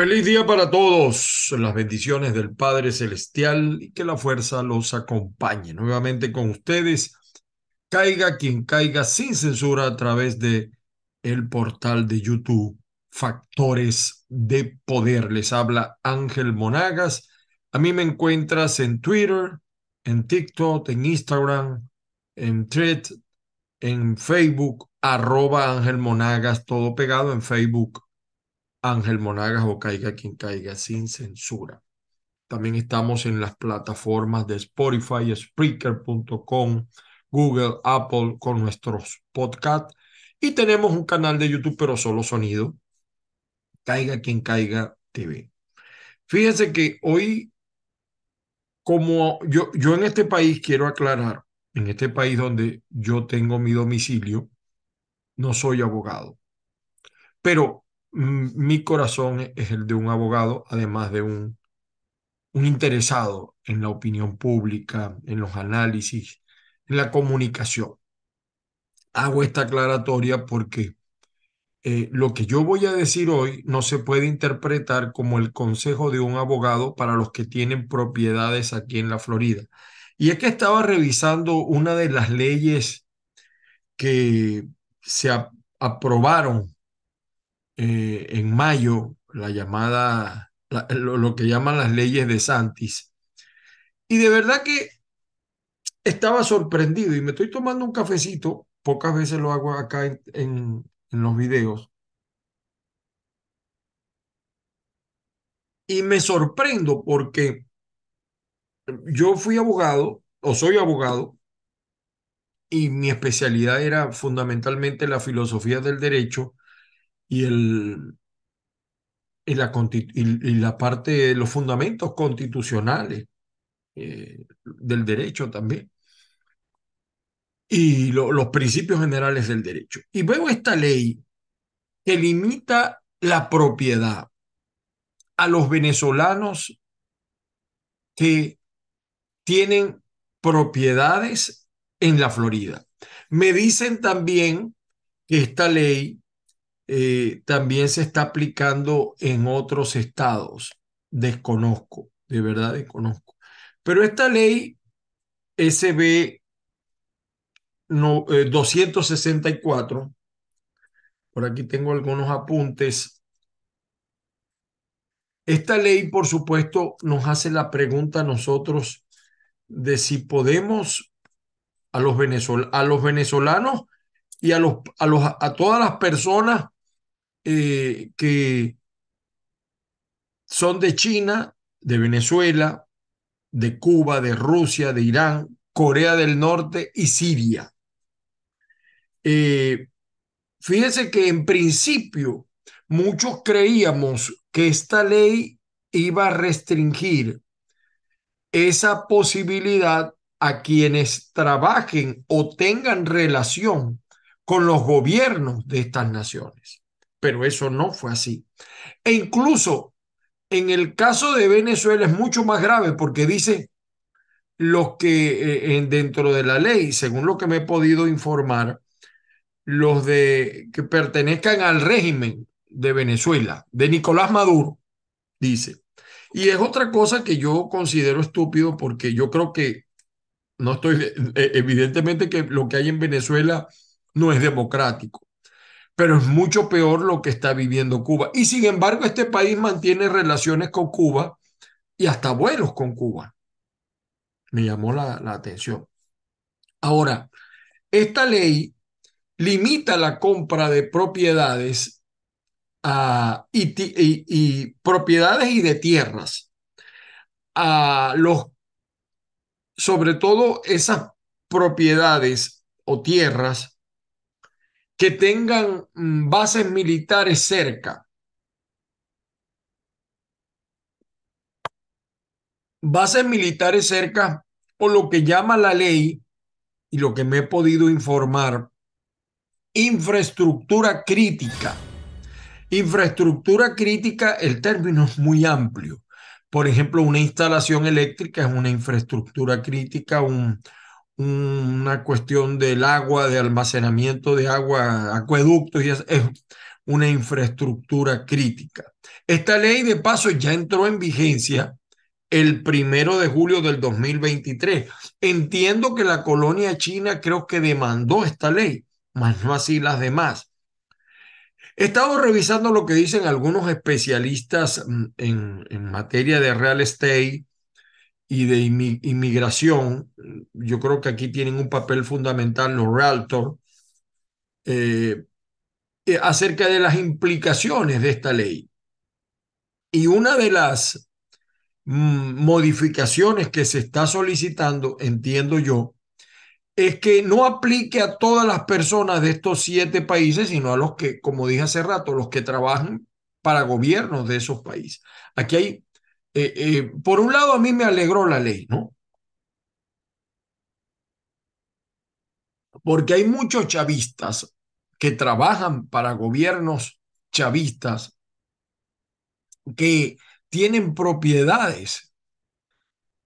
Feliz día para todos. Las bendiciones del Padre Celestial y que la fuerza los acompañe. Nuevamente con ustedes, caiga quien caiga sin censura a través de el portal de YouTube Factores de Poder. Les habla Ángel Monagas. A mí me encuentras en Twitter, en TikTok, en Instagram, en Thread, en Facebook, arroba Ángel Monagas, todo pegado en Facebook Ángel Monagas o Caiga quien caiga sin censura. También estamos en las plataformas de Spotify, Spreaker.com, Google, Apple con nuestros podcasts. Y tenemos un canal de YouTube, pero solo sonido. Caiga quien caiga TV. Fíjense que hoy, como yo, yo en este país quiero aclarar, en este país donde yo tengo mi domicilio, no soy abogado. Pero mi corazón es el de un abogado, además de un, un interesado en la opinión pública, en los análisis, en la comunicación. Hago esta aclaratoria porque eh, lo que yo voy a decir hoy no se puede interpretar como el consejo de un abogado para los que tienen propiedades aquí en la Florida. Y es que estaba revisando una de las leyes que se aprobaron eh, en mayo la llamada, lo, que llaman las leyes de Santis. Y de verdad que estaba sorprendido y me estoy tomando un cafecito, pocas veces lo hago acá en, en, en los videos. Y me sorprendo porque yo fui abogado o soy abogado y mi especialidad era fundamentalmente la filosofía del derecho y, el, y, la, y, parte los fundamentos constitucionales eh, del derecho también y los principios generales del derecho. Y veo esta ley que limita la propiedad a los venezolanos que tienen propiedades en la Florida. Me dicen también que esta ley eh, también se está aplicando en otros estados. Desconozco, de verdad desconozco. Pero esta ley SB no, 264, eh, por aquí tengo algunos apuntes. Esta ley, por supuesto, nos hace la pregunta a nosotros de si podemos a los, a los venezolanos y a, los, a, los, a todas las personas eh, que son de China, de Venezuela, de Cuba, de Rusia, de Irán, Corea del Norte y Siria. Eh, fíjense que en principio muchos creíamos que esta ley iba a restringir esa posibilidad a quienes trabajen o tengan relación con los gobiernos de estas naciones pero eso no fue así. E incluso en el caso de Venezuela es mucho más grave porque dice los que eh, dentro de la ley, según lo que me he podido informar, los de que pertenezcan al régimen de Venezuela, de Nicolás Maduro, dice. Y es otra cosa que yo considero estúpido porque yo creo que no estoy, eh, evidentemente que lo que hay en Venezuela no es democrático pero es mucho peor lo que está viviendo Cuba. Y sin embargo, este país mantiene relaciones con Cuba y hasta vuelos con Cuba. Me llamó la, atención. Ahora, esta ley limita la compra de propiedades y, propiedades y de tierras a los, sobre todo esas propiedades o tierras que tengan mm, bases militares cerca. Bases militares cerca o lo que llama la ley y lo que me he podido informar, infraestructura crítica. Infraestructura crítica, el término es muy amplio, por ejemplo, una instalación eléctrica es una infraestructura crítica, un, una cuestión del agua, de almacenamiento de agua, acueductos, y es, es una infraestructura crítica. Esta ley de paso ya entró en vigencia el primero de julio del 2023. Entiendo que la colonia china creo que demandó esta ley, mas no así las demás. He estado revisando lo que dicen algunos especialistas mm, en, en materia de real estate y de inmigración. Yo creo que aquí tienen un papel fundamental los realtors eh, eh, acerca de las implicaciones de esta ley. Y una de las mm, modificaciones que se está solicitando, entiendo yo, es que no aplique a todas las personas de estos siete países, sino a los que, como dije hace rato, los que trabajan para gobiernos de esos países. Aquí hay eh, eh, por un lado a mí me alegró la ley, ¿no? Porque hay muchos chavistas que trabajan para gobiernos chavistas que tienen propiedades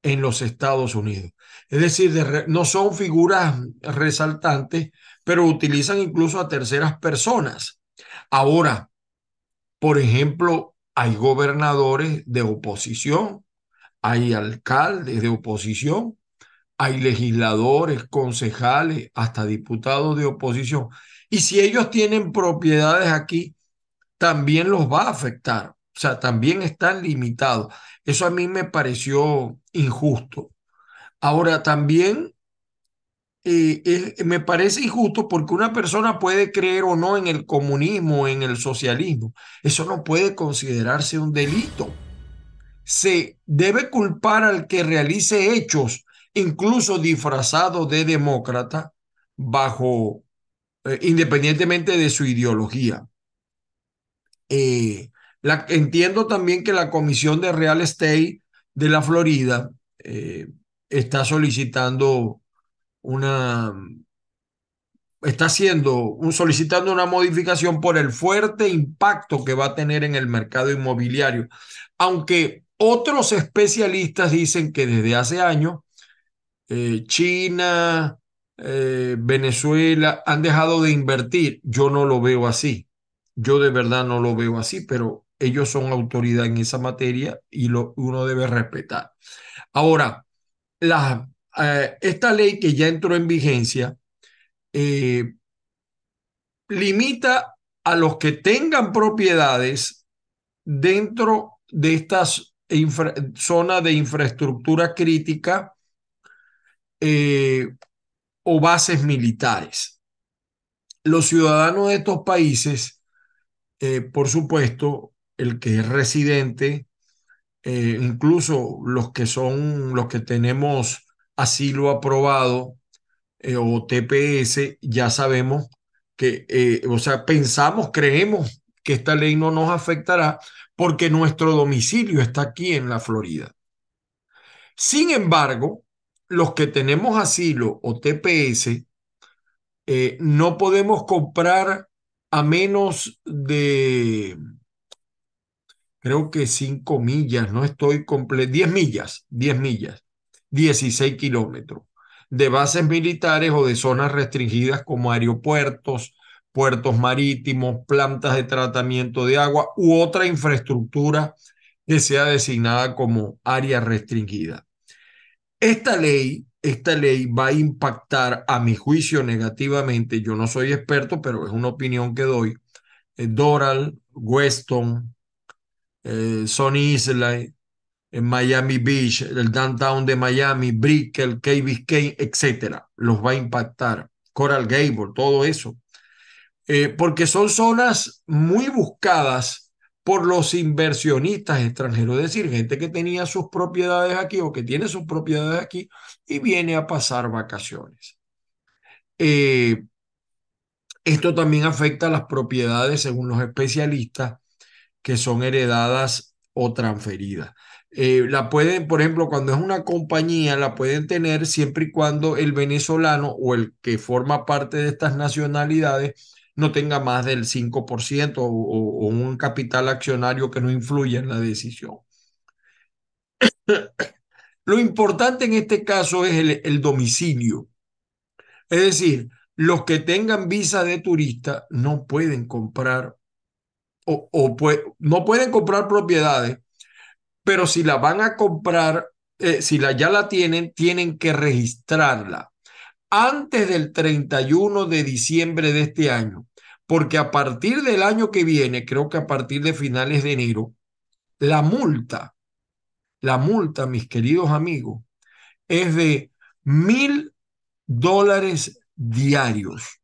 en los Estados Unidos. Es decir, no son figuras resaltantes, pero utilizan incluso a terceras personas. Ahora, por ejemplo, hay gobernadores de oposición, hay alcaldes de oposición, hay legisladores, concejales, hasta diputados de oposición. Y si ellos tienen propiedades aquí, también los va a afectar. O sea, también están limitados. Eso a mí me pareció injusto. Ahora, también eh, me parece injusto porque una persona puede creer o no en el comunismo, en el socialismo. Eso no puede considerarse un delito. Se debe culpar al que realice hechos, incluso disfrazado de demócrata, bajo, eh, independientemente de su ideología. Eh, entiendo también que la Comisión de Real Estate de la Florida está solicitando una está haciendo un, solicitando una modificación por el fuerte impacto que va a tener en el mercado inmobiliario. Aunque otros especialistas dicen que desde hace años eh, China, eh, Venezuela han dejado de invertir. Yo no lo veo así. Yo de verdad no lo veo así, pero ellos son autoridad en esa materia y lo, uno debe respetar. Ahora, las eh, esta ley que ya entró en vigencia eh, limita a los que tengan propiedades dentro de estas zonas de infraestructura crítica eh, o bases militares. Los ciudadanos de estos países, por supuesto, el que es residente, incluso los que son los que tenemos asilo aprobado eh, o TPS, ya sabemos que, eh, o sea, pensamos, creemos que esta ley no nos afectará porque nuestro domicilio está aquí en la Florida. Sin embargo, los que tenemos asilo o TPS, eh, no podemos comprar a menos de, creo que cinco millas, no estoy completo, 10 millas, 10 millas 16 kilómetros de bases militares o de zonas restringidas como aeropuertos, puertos marítimos, plantas de tratamiento de agua u otra infraestructura que sea designada como área restringida. Esta ley, esta ley va a impactar a mi juicio negativamente. Yo no soy experto, pero es una opinión que doy. Eh, Doral, Weston, eh, Island, en Miami Beach, el downtown de Miami, Brickell, Key Biscayne, etcétera. Los va a impactar. Coral Gable, todo eso. Eh, porque son zonas muy buscadas por los inversionistas extranjeros, es decir, gente que tenía sus propiedades aquí o que tiene sus propiedades aquí y viene a pasar vacaciones. Eh, esto también afecta a las propiedades, según los especialistas, que son heredadas o transferidas. Eh, la pueden, por ejemplo, cuando es una compañía, la pueden tener siempre y cuando el venezolano o el que forma parte de estas nacionalidades no tenga más del 5% o, o un capital accionario que no influya en la decisión. Lo importante en este caso es el, domicilio. Es decir, los que tengan visa de turista no pueden comprar o, o no pueden comprar propiedades, pero si la van a comprar, eh, si la, ya la tienen, tienen que registrarla antes del 31 de diciembre de este año, porque a partir del año que viene, creo que a partir de finales de enero, la multa, la multa, mis queridos amigos, es de mil dólares diarios.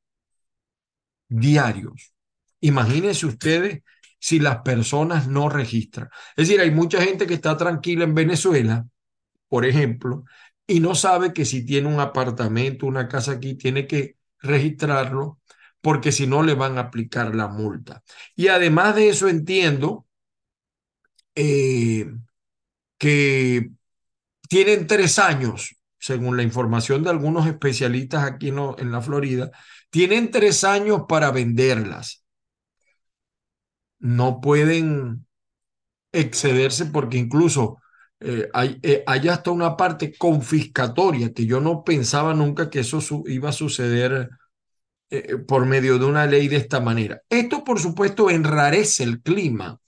Diarios. Imagínense ustedes si las personas no registran. Es decir, hay mucha gente que está tranquila en Venezuela, por ejemplo, y no sabe que si tiene un apartamento, una casa aquí, tiene que registrarlo porque si no le van a aplicar la multa. Y además de eso entiendo eh, que tienen tres años, según la información de algunos especialistas aquí en la Florida, tienen tres años para venderlas. No pueden excederse porque incluso eh, hay, eh, hay, hasta una parte confiscatoria que yo no pensaba nunca que eso iba a suceder eh, por medio de una ley de esta manera. Esto, por supuesto, enrarece el clima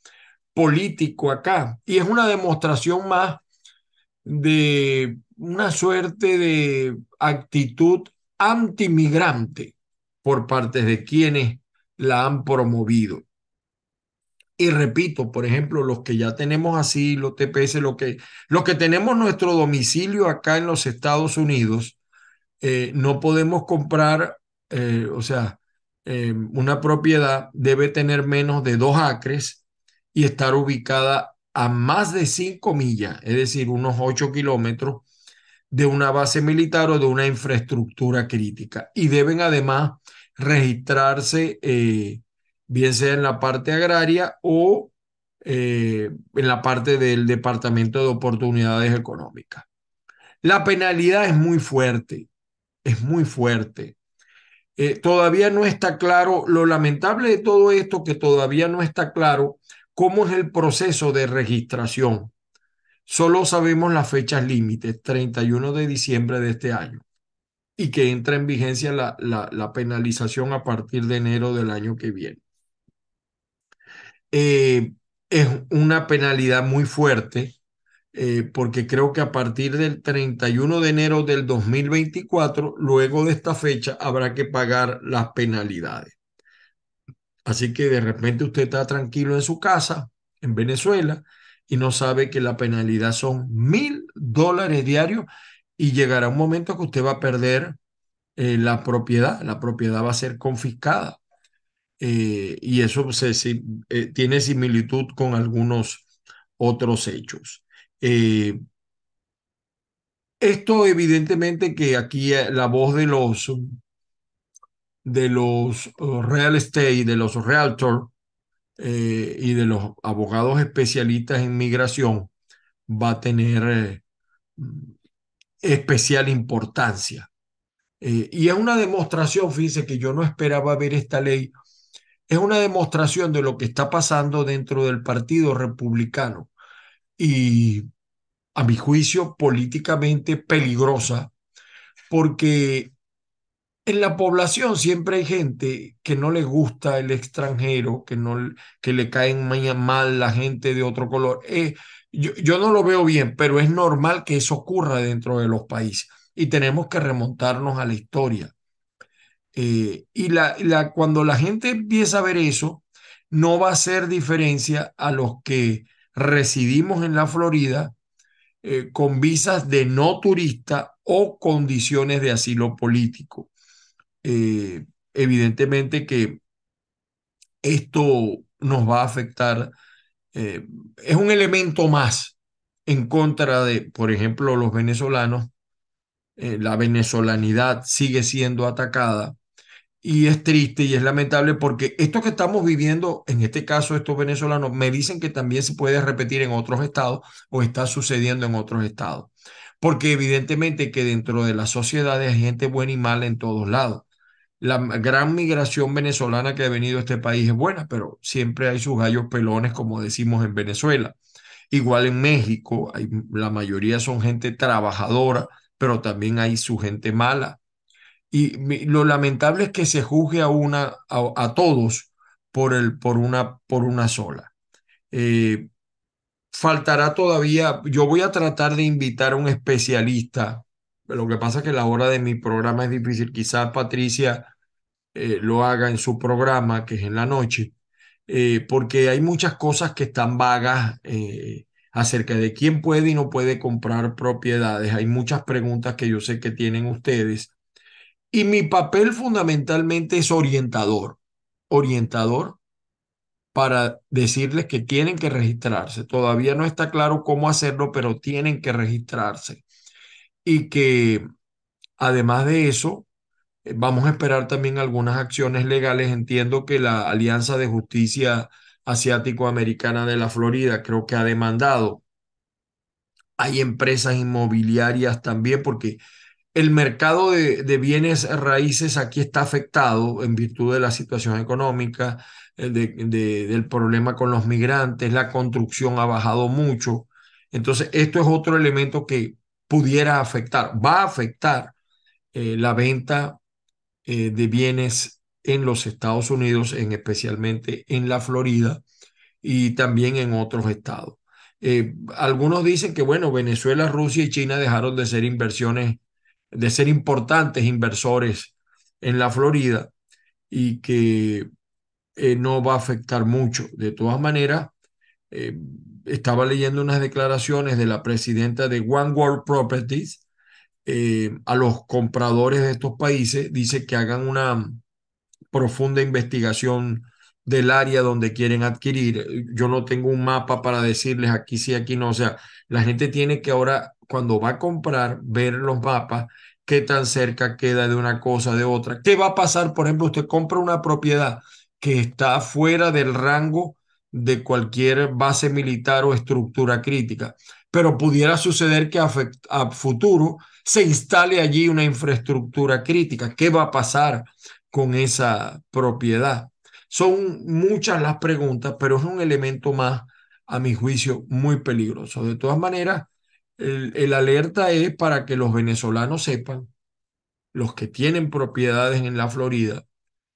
político acá y es una demostración más de una suerte de actitud antimigrante por parte de quienes la han promovido. Y repito, por ejemplo, los que ya tenemos asilo, TPS, lo que, los que tenemos nuestro domicilio acá en los Estados Unidos, eh, no podemos comprar, eh, o sea, eh, una propiedad debe tener menos de dos acres y estar ubicada a más de cinco millas, es decir, unos ocho kilómetros de una base militar o de una infraestructura crítica. Y deben además registrarse, eh, bien sea en la parte agraria o eh, en la parte del Departamento de Oportunidades Económicas. La penalidad es muy fuerte, es muy fuerte. Eh, todavía no está claro, lo lamentable de todo esto, que todavía no está claro cómo es el proceso de registración. Solo sabemos las fechas límites, 31 de diciembre de este año, y que entra en vigencia la, la, penalización a partir de enero del año que viene. Eh, es una penalidad muy fuerte, eh, porque creo que a partir del 31 de enero del 2024, luego de esta fecha, habrá que pagar las penalidades. Así que de repente usted está tranquilo en su casa, en Venezuela, y no sabe que la penalidad son mil dólares diarios y llegará un momento que usted va a perder eh, la propiedad, la propiedad va a ser confiscada. Eh, y eso se, eh, tiene similitud con algunos otros hechos. esto evidentemente que aquí la voz de los de los uh, real estate, de los realtor, eh, y de los abogados especialistas en migración va a tener eh, especial importancia. Eh, y es una demostración, fíjense que yo no esperaba ver esta ley, es una demostración de lo que está pasando dentro del Partido Republicano y a mi juicio políticamente peligrosa porque en la población siempre hay gente que no le gusta el extranjero, que, no, que le caen mal la gente de otro color. Eh, yo, yo, no lo veo bien, pero es normal que eso ocurra dentro de los países y tenemos que remontarnos a la historia. Eh, y la, la, cuando la gente empieza a ver eso, no va a hacer diferencia a los que residimos en la Florida eh, con visas de no turista o condiciones de asilo político. Eh, evidentemente que esto nos va a afectar. Es un elemento más en contra de, por ejemplo, los venezolanos. La venezolanidad sigue siendo atacada y es triste y es lamentable porque esto que estamos viviendo, en este caso estos venezolanos, me dicen que también se puede repetir en otros estados o está sucediendo en otros estados. Porque evidentemente que dentro de la sociedad hay gente buena y mala en todos lados la gran migración venezolana que ha venido a este país es buena, pero siempre hay sus gallos pelones, como decimos en Venezuela. Igual en México, la mayoría son gente trabajadora, pero también hay su gente mala. Y lo lamentable es que se juzgue a, una, a, todos por, el, por, una, por una sola. Eh, faltará todavía, yo voy a tratar de invitar a un especialista. Lo que pasa es que la hora de mi programa es difícil. Quizás Patricia eh, lo haga en su programa, que es en la noche, eh, porque hay muchas cosas que están vagas acerca de quién puede y no puede comprar propiedades. Hay muchas preguntas que yo sé que tienen ustedes. Y mi papel fundamentalmente es orientador, orientador para decirles que tienen que registrarse. Todavía no está claro cómo hacerlo, pero tienen que registrarse. Y que además de eso, eh, vamos a esperar también algunas acciones legales. Entiendo que la Alianza de Justicia Asiático-Americana de la Florida creo que ha demandado. Hay empresas inmobiliarias también porque el mercado de, bienes raíces aquí está afectado en virtud de la situación económica, eh, del problema con los migrantes, la construcción ha bajado mucho. Entonces, esto es otro elemento que pudiera afectar, va a afectar eh, la venta eh, de bienes en los Estados Unidos, en, especialmente en la Florida y también en otros estados. algunos dicen que, bueno, Venezuela, Rusia y China dejaron de ser inversiones de ser importantes inversores en la Florida y que eh, no va a afectar mucho. De todas maneras, eh, estaba leyendo unas declaraciones de la presidenta de One World Properties eh, a los compradores de estos países, dice que hagan una profunda investigación del área donde quieren adquirir. Yo no tengo un mapa para decirles aquí sí, aquí no. O sea, la gente tiene que ahora cuando va a comprar, ver los mapas, qué tan cerca queda de una cosa, de otra. ¿Qué va a pasar? Por ejemplo, usted compra una propiedad que está fuera del rango de cualquier base militar o estructura crítica, pero pudiera suceder que a, a futuro se instale allí una infraestructura crítica. ¿Qué va a pasar con esa propiedad? Son muchas las preguntas, pero es un elemento más, a mi juicio, muy peligroso. De todas maneras, el, alerta es para que los venezolanos sepan, los que tienen propiedades en la Florida,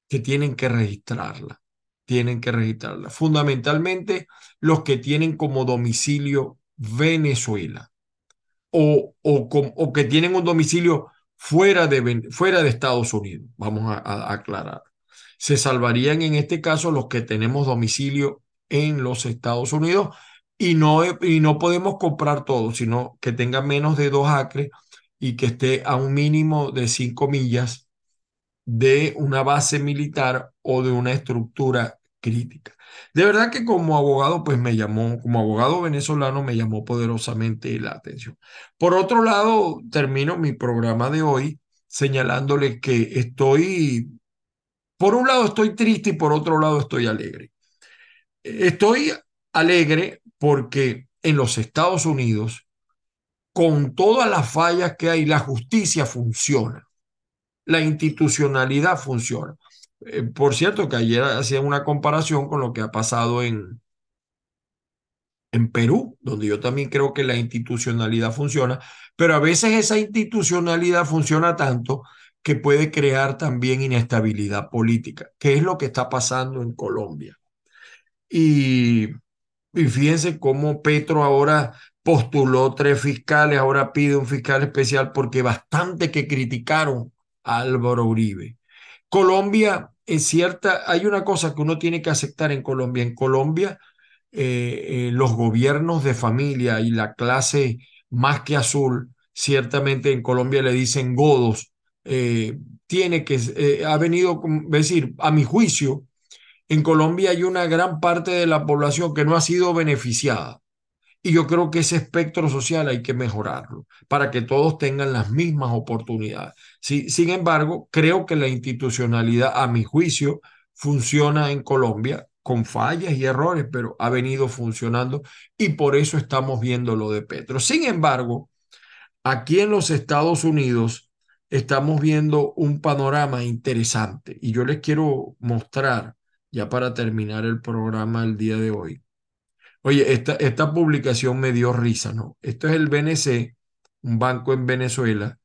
que tienen que registrarla. Tienen que registrarla. Fundamentalmente los que tienen como domicilio Venezuela o, o, que tienen un domicilio fuera de, fuera de Estados Unidos. Vamos a aclarar. Se salvarían en este caso los que tenemos domicilio en los Estados Unidos y no, y no podemos comprar todo, sino que tenga menos de dos acres y que esté a un mínimo de cinco millas de una base militar o de una estructura crítica. De verdad que como abogado, pues me llamó, como abogado venezolano, me llamó poderosamente la atención. Por otro lado, termino mi programa de hoy señalándole que estoy, por un lado estoy triste y por otro lado estoy alegre. Estoy alegre porque en los Estados Unidos, con todas las fallas que hay, la justicia funciona, la institucionalidad funciona. Eh, por cierto, que ayer hacía una comparación con lo que ha pasado en, en Perú, donde yo también creo que la institucionalidad funciona, pero a veces esa institucionalidad funciona tanto que puede crear también inestabilidad política, que es lo que está pasando en Colombia. Y y fíjense cómo Petro ahora postuló tres fiscales, ahora pide un fiscal especial porque bastante que criticaron a Álvaro Uribe. Colombia, es cierta, hay una cosa que uno tiene que aceptar en Colombia. En Colombia, eh, eh, los gobiernos de familia y la clase más que azul, ciertamente en Colombia le dicen godos, eh, tiene que, ha venido, es decir, a mi juicio, en Colombia hay una gran parte de la población que no ha sido beneficiada. Y yo creo que ese espectro social hay que mejorarlo para que todos tengan las mismas oportunidades. sin embargo, creo que la institucionalidad, a mi juicio, funciona en Colombia con fallas y errores, pero ha venido funcionando y por eso estamos viendo lo de Petro. Sin embargo, aquí en los Estados Unidos estamos viendo un panorama interesante y yo les quiero mostrar ya para terminar el programa el día de hoy. Oye, esta, esta publicación me dio risa, ¿no? Esto es el BNC, un banco en Venezuela,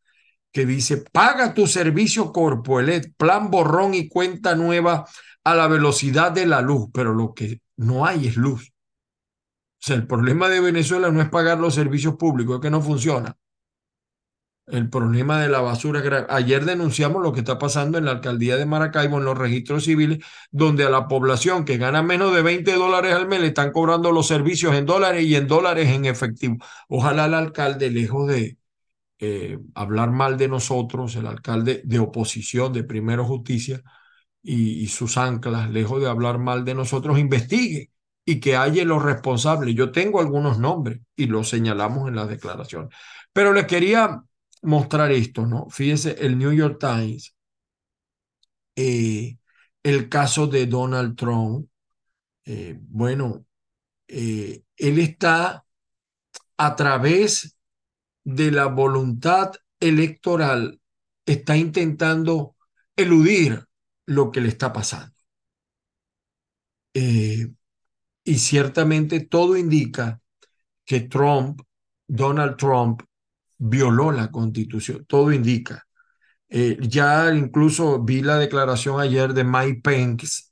que dice, paga tu servicio Corpoelet, plan borrón y cuenta nueva a la velocidad de la luz, pero lo que no hay es luz. O sea, el problema de Venezuela no es pagar los servicios públicos, es que no funciona. El problema de la basura grave. Ayer denunciamos lo que está pasando en la alcaldía de Maracaibo, en los registros civiles, donde a la población que gana menos de 20 dólares al mes le están cobrando los servicios en dólares y en dólares en efectivo. Ojalá el alcalde, lejos de eh, hablar mal de nosotros, el alcalde de oposición de Primero Justicia y, y sus anclas, lejos de hablar mal de nosotros, investigue y que haya los responsables. Yo tengo algunos nombres y los señalamos en la declaración. Pero les quería mostrar esto, ¿no? Fíjense, el New York Times, eh, el caso de Donald Trump, eh, bueno, eh, él está a través de la voluntad electoral, está intentando eludir lo que le está pasando. y ciertamente todo indica que Trump, Donald Trump, violó la constitución, todo indica. Eh, ya incluso vi la declaración ayer de Mike Pence,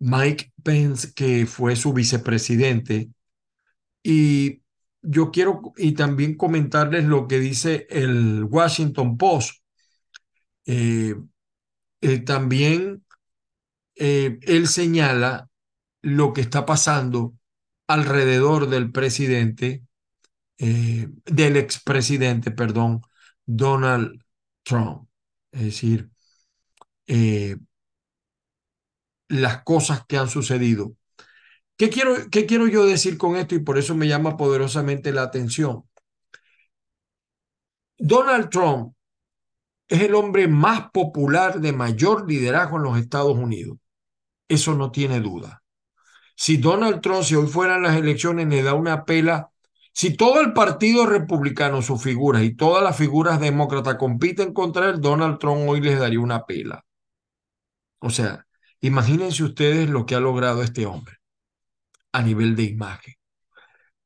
Mike Pence, que fue su vicepresidente, y yo quiero y también comentarles lo que dice el Washington Post. Eh, eh, también él señala lo que está pasando alrededor del presidente eh, del expresidente, perdón, Donald Trump. Es decir, eh, las cosas que han sucedido. ¿Qué quiero, ¿Qué quiero yo decir con esto? Y por eso me llama poderosamente la atención. Donald Trump es el hombre más popular de mayor liderazgo en los Estados Unidos. Eso no tiene duda. Si Donald Trump, si hoy fueran las elecciones, le da una pela si todo el Partido Republicano, sus figuras y todas las figuras demócratas compiten contra él, Donald Trump hoy les daría una pela. O sea, imagínense ustedes lo que ha logrado este hombre a nivel de imagen.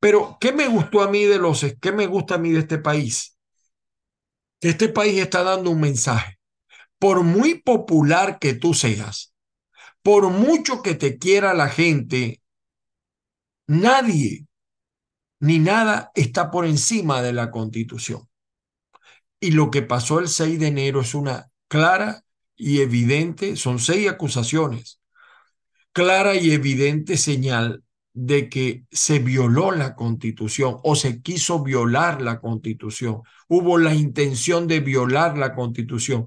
Pero, ¿qué me gustó a mí de los, qué me gusta a mí de este país? Que este país está dando un mensaje. Por muy popular que tú seas, por mucho que te quiera la gente, nadie ni nada está por encima de la constitución. Y lo que pasó el 6 de enero es una clara y evidente, son seis acusaciones, clara y evidente señal de que se violó la constitución o se quiso violar la constitución. Hubo la intención de violar la constitución.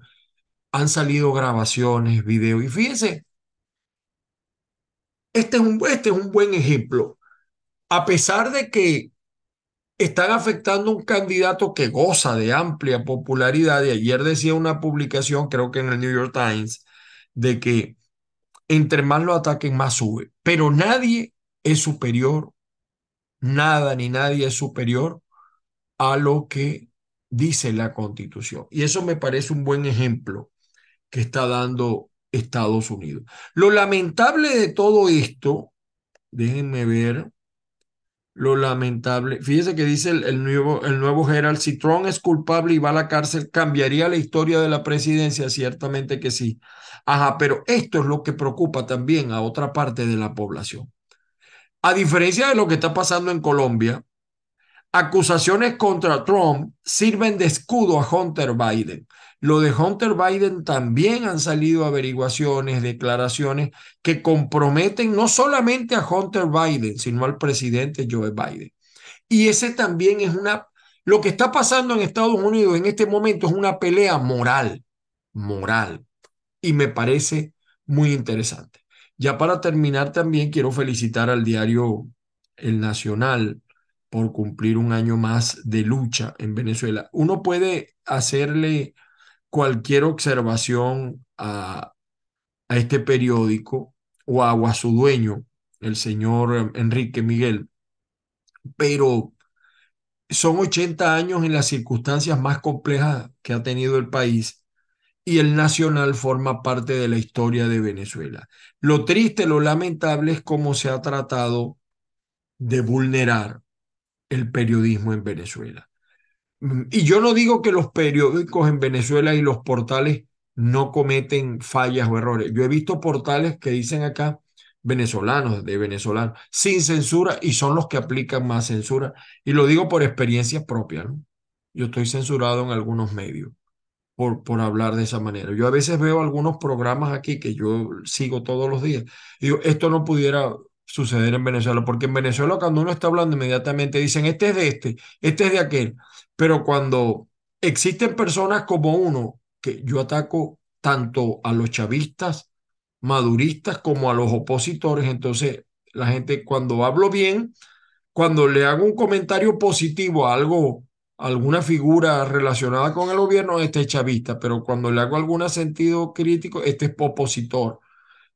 Han salido grabaciones, videos. Y fíjense, este es un, este es un buen ejemplo a pesar de que están afectando un candidato que goza de amplia popularidad, y ayer decía una publicación, creo que en el New York Times, de que entre más lo ataquen, más sube. Pero nadie es superior, nada ni nadie es superior a lo que dice la Constitución. Y eso me parece un buen ejemplo que está dando Estados Unidos. Lo lamentable de todo esto, déjenme ver, lo lamentable. Fíjese que dice el, nuevo, el nuevo si Trump es culpable y va a la cárcel, ¿cambiaría la historia de la presidencia? Ciertamente que sí. Ajá, pero esto es lo que preocupa también a otra parte de la población. A diferencia de lo que está pasando en Colombia, acusaciones contra Trump sirven de escudo a Hunter Biden. Lo de Hunter Biden también han salido averiguaciones, declaraciones que comprometen no solamente a Hunter Biden, sino al presidente Joe Biden. Y ese también es una, lo que está pasando en Estados Unidos en este momento es una pelea moral, moral. Y me parece muy interesante. Ya para terminar también quiero felicitar al diario El Nacional por cumplir un año más de lucha en Venezuela. Uno puede hacerle cualquier observación a, este periódico o a, su dueño, el señor Enrique Miguel, pero son 80 años en las circunstancias más complejas que ha tenido el país y el Nacional forma parte de la historia de Venezuela. Lo triste, lo lamentable es cómo se ha tratado de vulnerar el periodismo en Venezuela. Y yo no digo que los periódicos en Venezuela y los portales no cometen fallas o errores. Yo he visto portales que dicen acá venezolanos, de venezolanos, sin censura y son los que aplican más censura. Y lo digo por experiencia propia. Yo estoy censurado en algunos medios por, por hablar de esa manera. Yo a veces veo algunos programas aquí que yo sigo todos los días. Y digo, esto no pudiera suceder en Venezuela, porque en Venezuela cuando uno está hablando inmediatamente dicen, este es de este, este es de aquel. Pero cuando existen personas como uno, que yo ataco tanto a los chavistas, maduristas, como a los opositores, entonces la gente cuando hablo bien, cuando le hago un comentario positivo a algo, alguna figura relacionada con el gobierno, este es chavista, pero cuando le hago algún sentido crítico, este es opositor.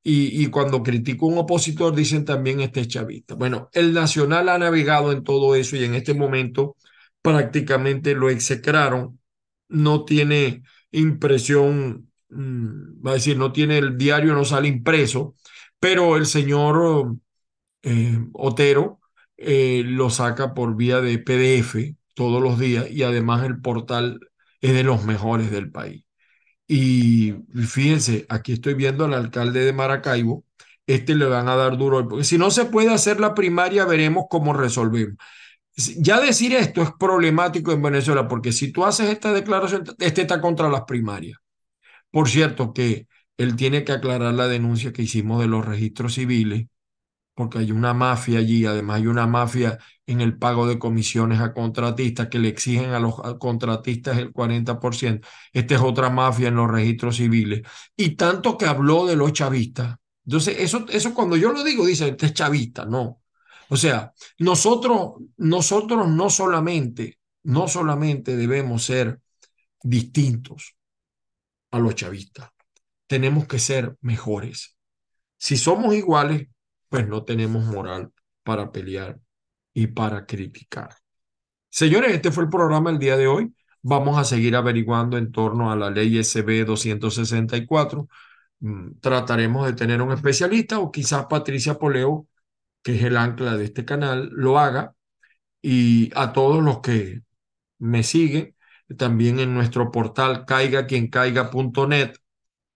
Y, cuando critico a un opositor dicen también este es chavista. Bueno, el Nacional ha navegado en todo eso y en este momento prácticamente lo execraron. No tiene impresión, mmm, va a decir, no tiene el diario, no sale impreso, pero el señor eh, Otero eh, lo saca por vía de PDF todos los días y además el portal es de los mejores del país. Y fíjense, aquí estoy viendo al alcalde de Maracaibo, este le van a dar duro, porque si no se puede hacer la primaria, veremos cómo resolvemos. Ya decir esto es problemático en Venezuela, porque si tú haces esta declaración, este está contra las primarias. Por cierto, que él tiene que aclarar la denuncia que hicimos de los registros civiles, porque hay una mafia allí, además hay una mafia en el pago de comisiones a contratistas que le exigen a los contratistas el 40%. Esta es otra mafia en los registros civiles. Y tanto que habló de los chavistas. Entonces, eso, eso cuando yo lo digo, dice, este es chavista, no. O sea, nosotros, nosotros no solamente, no solamente debemos ser distintos a los chavistas, tenemos que ser mejores. Si somos iguales, pues no tenemos moral para pelear y para criticar. Señores, este fue el programa del día de hoy. Vamos a seguir averiguando en torno a la ley SB 264. Mm, trataremos de tener un especialista o quizás Patricia Poleo que es el ancla de este canal, lo haga. Y a todos los que me siguen, también en nuestro portal caiga quien caiga.net,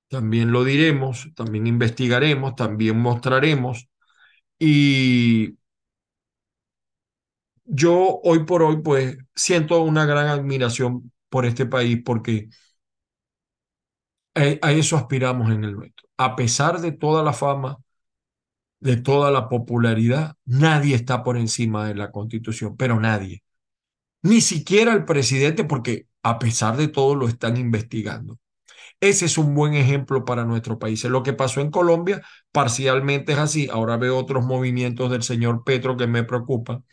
también lo diremos, también investigaremos, también mostraremos. Y yo hoy por hoy, pues, siento una gran admiración por este país porque a, eso aspiramos en el nuestro. A pesar de toda la fama, de toda la popularidad, nadie está por encima de la constitución, pero nadie. Ni siquiera el presidente, porque a pesar de todo lo están investigando. Ese es un buen ejemplo para nuestro país. Lo que pasó en Colombia parcialmente es así. Ahora veo otros movimientos del señor Petro que me preocupan.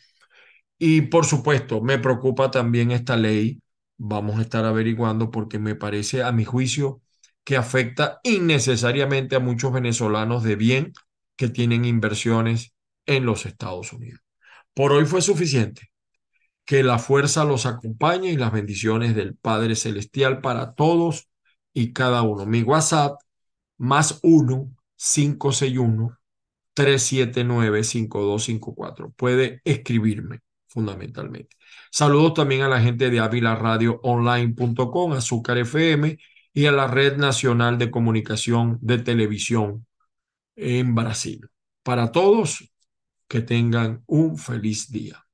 Y por supuesto, me preocupa también esta ley. Vamos a estar averiguando porque me parece, a mi juicio, que afecta innecesariamente a muchos venezolanos de bien que tienen inversiones en los Estados Unidos. Por hoy fue suficiente. Que la fuerza los acompañe y las bendiciones del Padre Celestial para todos y cada uno. Mi WhatsApp más 1 561 379 5254. Puede escribirme fundamentalmente. Saludos también a la gente de avilaradioonline.com, Azúcar FM y a la Red Nacional de Comunicación de Televisión en Brasil. Para todos, que tengan un feliz día.